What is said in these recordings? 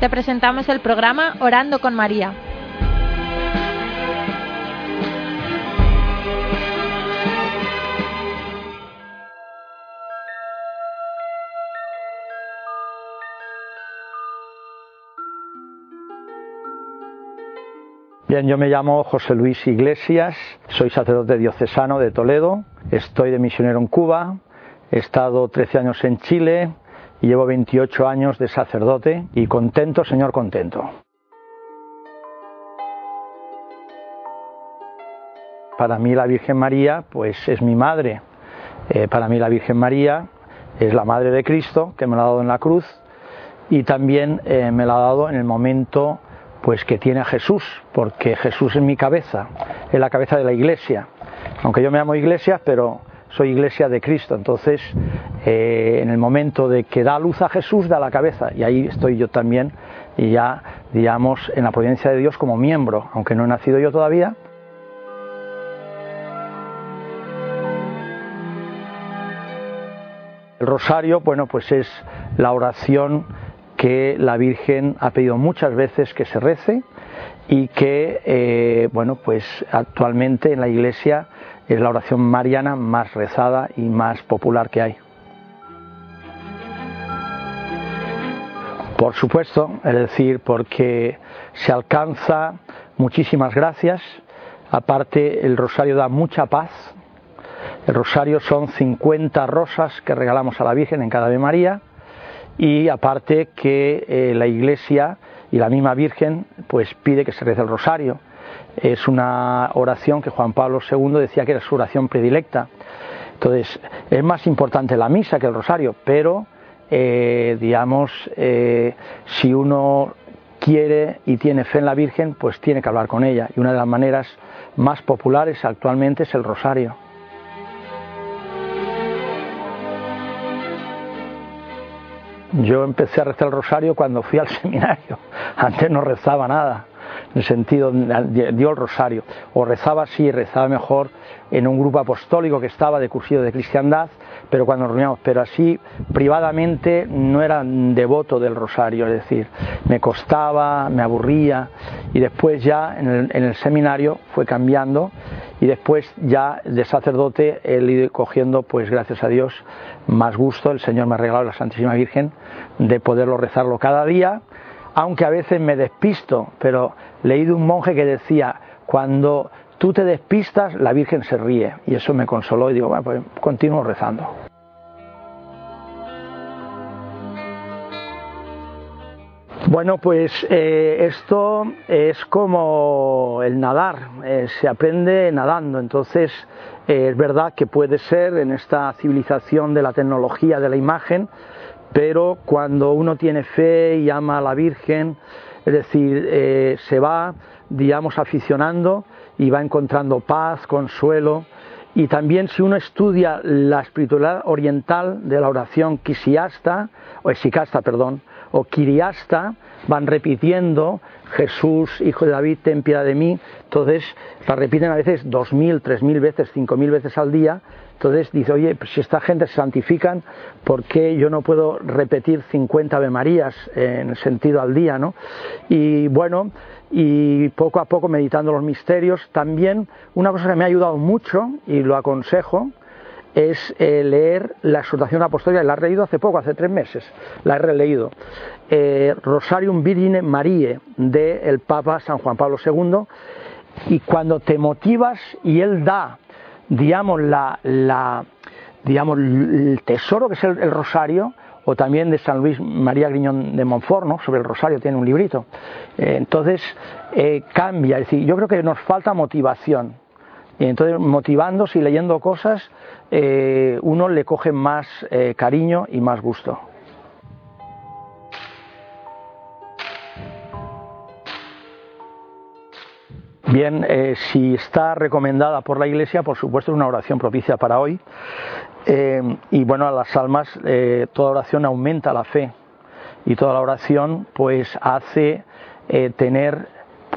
te presentamos el programa Orando con María. Bien, yo me llamo José Luis Iglesias, soy sacerdote diocesano de Toledo, estoy de misionero en Cuba, he estado 13 años en Chile llevo 28 años de sacerdote y contento, Señor, contento. Para mí la Virgen María pues es mi madre, eh, para mí la Virgen María es la Madre de Cristo que me la ha dado en la cruz y también eh, me la ha dado en el momento pues que tiene a Jesús, porque Jesús es mi cabeza, es la cabeza de la iglesia. Aunque yo me llamo iglesia, pero soy iglesia de Cristo. Entonces, eh, en el momento de que da luz a Jesús, da la cabeza. Y ahí estoy yo también, y ya, digamos, en la providencia de Dios como miembro, aunque no he nacido yo todavía. El rosario, bueno, pues es la oración que la Virgen ha pedido muchas veces que se rece y que, eh, bueno, pues actualmente en la Iglesia es la oración mariana más rezada y más popular que hay. Por supuesto, es decir, porque se alcanza muchísimas gracias, aparte el rosario da mucha paz, el rosario son 50 rosas que regalamos a la Virgen en cada Ave María, y aparte que eh, la Iglesia y la misma Virgen pues pide que se rece el rosario. Es una oración que Juan Pablo II decía que era su oración predilecta. Entonces, es más importante la misa que el rosario, pero eh, digamos, eh, si uno quiere y tiene fe en la Virgen, pues tiene que hablar con ella. Y una de las maneras más populares actualmente es el rosario. Yo empecé a rezar el rosario cuando fui al seminario. Antes no rezaba nada, en sentido, dio el rosario. O rezaba así, rezaba mejor en un grupo apostólico que estaba de cursillo de cristiandad, pero cuando nos reuníamos, pero así privadamente no era devoto del rosario, es decir, me costaba, me aburría, y después ya en el, en el seminario fue cambiando y después ya de sacerdote he ido cogiendo, pues gracias a Dios, más gusto, el Señor me ha regalado la Santísima Virgen, de poderlo rezarlo cada día, aunque a veces me despisto, pero leí de un monje que decía, cuando tú te despistas, la Virgen se ríe, y eso me consoló y digo, bueno, pues continúo rezando. Bueno, pues eh, esto es como el nadar, eh, se aprende nadando, entonces eh, es verdad que puede ser en esta civilización de la tecnología, de la imagen, pero cuando uno tiene fe y ama a la Virgen, es decir, se va, digamos, aficionando y va encontrando paz, consuelo, y también si uno estudia la espiritualidad oriental de la oración Kisiasta, o Esikasta, perdón, o Kiriasta, van repitiendo Jesús, hijo de David, ten piedad de mí. Entonces la repiten a veces dos mil, tres mil veces, cinco mil veces al día. Entonces dice, oye, pues si esta gente se santifican, ¿por qué yo no puedo repetir 50 Ave Marías en sentido al día? ¿no? Y bueno, y poco a poco meditando los misterios. También una cosa que me ha ayudado mucho, y lo aconsejo, es eh, leer la exhortación apostólica, la he leído hace poco, hace tres meses, la he releído. Eh, Rosarium Virgine Marie del Papa San Juan Pablo II, y cuando te motivas y él da, digamos, la, digamos el tesoro que es el, rosario, o también de San Luis María Griñón de Montfort, ¿no? sobre el rosario tiene un librito. Eh, entonces cambia, es decir, yo creo que nos falta motivación. Y entonces motivándose y leyendo cosas, eh, uno le coge más eh, cariño y más gusto. Bien, eh, si está recomendada por la Iglesia, por supuesto es una oración propicia para hoy. y bueno, a las almas, toda oración aumenta la fe y toda la oración pues hace tener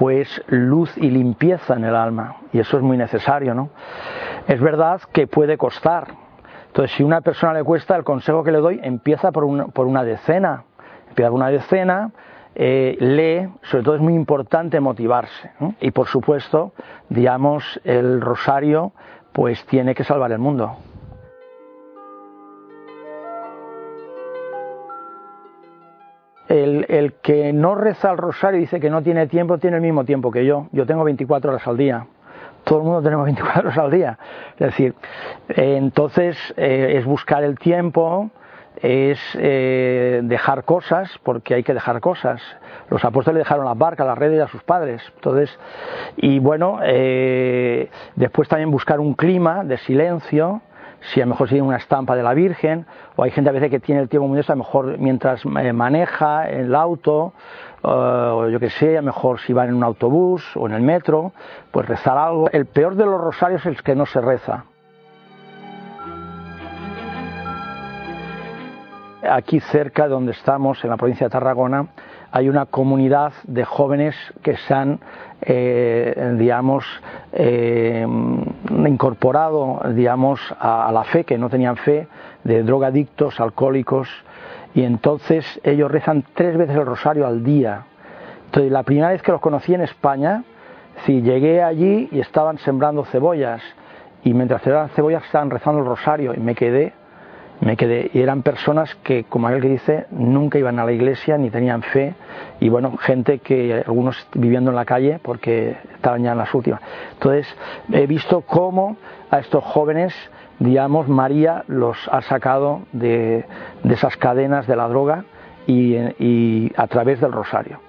pues luz y limpieza en el alma y eso es muy necesario, ¿no? Es verdad que puede costar. Entonces, si a una persona le cuesta, el consejo que le doy empieza por una, por una decena, empieza por una decena, eh, lee, sobre todo es muy importante motivarse. Y por supuesto, digamos, el rosario pues tiene que salvar el mundo. El, el, que no reza el rosario y dice que no tiene tiempo, tiene el mismo tiempo que yo. Yo tengo 24 horas al día. Todo el mundo tenemos 24 horas al día. Es decir, eh, entonces eh, es buscar el tiempo, es eh, dejar cosas, porque hay que dejar cosas. Los apóstoles dejaron las barcas, las redes a sus padres. Entonces, y bueno, después también buscar un clima de silencio, si a lo mejor tiene una estampa de la Virgen, o hay gente a veces que tiene el tiempo muy a lo mejor mientras eh, maneja el auto, eh, o yo que sé, a lo mejor si va en un autobús o en el metro, pues rezar algo. El peor de los rosarios es el que no se reza. Aquí cerca de donde estamos, en la provincia de Tarragona, hay una comunidad de jóvenes que se han, eh, digamos, eh, incorporado, digamos, a, la fe, que no tenían fe, de drogadictos, alcohólicos, y entonces ellos rezan tres veces el rosario al día. Entonces, la primera vez que los conocí en España, si llegué allí y estaban sembrando cebollas, y mientras sembraban cebollas estaban rezando el rosario, y me quedé me quedé y eran personas que como aquel que dice nunca iban a la iglesia ni tenían fe. Y bueno gente que algunos viviendo en la calle porque estaban ya en las últimas. Entonces he visto cómo a estos jóvenes digamos María los ha sacado de, esas cadenas de la droga y a través del rosario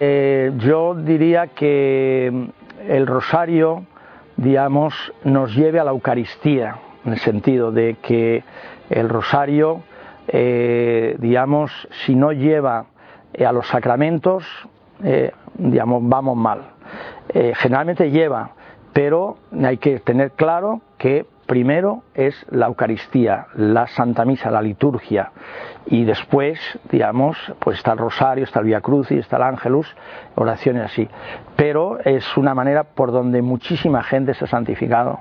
Eh, yo diría que el rosario, digamos, nos lleve a la Eucaristía, en el sentido de que el rosario, eh, digamos, si no lleva eh, a los sacramentos, digamos, vamos mal. generalmente lleva, pero hay que tener claro que primero es la Eucaristía, la Santa Misa, la liturgia, y después, digamos, pues está el Rosario, está el Via Crucis, está el Ángelus, oraciones así. Pero es una manera por donde muchísima gente se ha santificado.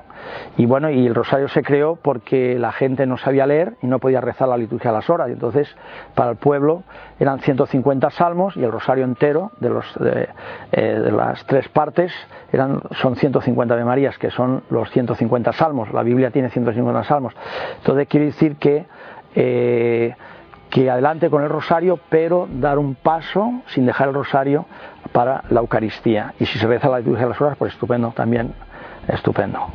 Y bueno, y el Rosario se creó porque la gente no sabía leer y no podía rezar la liturgia a las horas. Y entonces, para el pueblo eran 150 salmos y el Rosario entero de, los, eh, las tres partes eran, son 150 de Marías, que son los 150 salmos. La Biblia tiene 150 salmos. Entonces, quiere decir que eh, que adelante con el rosario, pero dar un paso sin dejar el rosario para la Eucaristía. Y si se reza la liturgia de las horas, pues estupendo, también estupendo.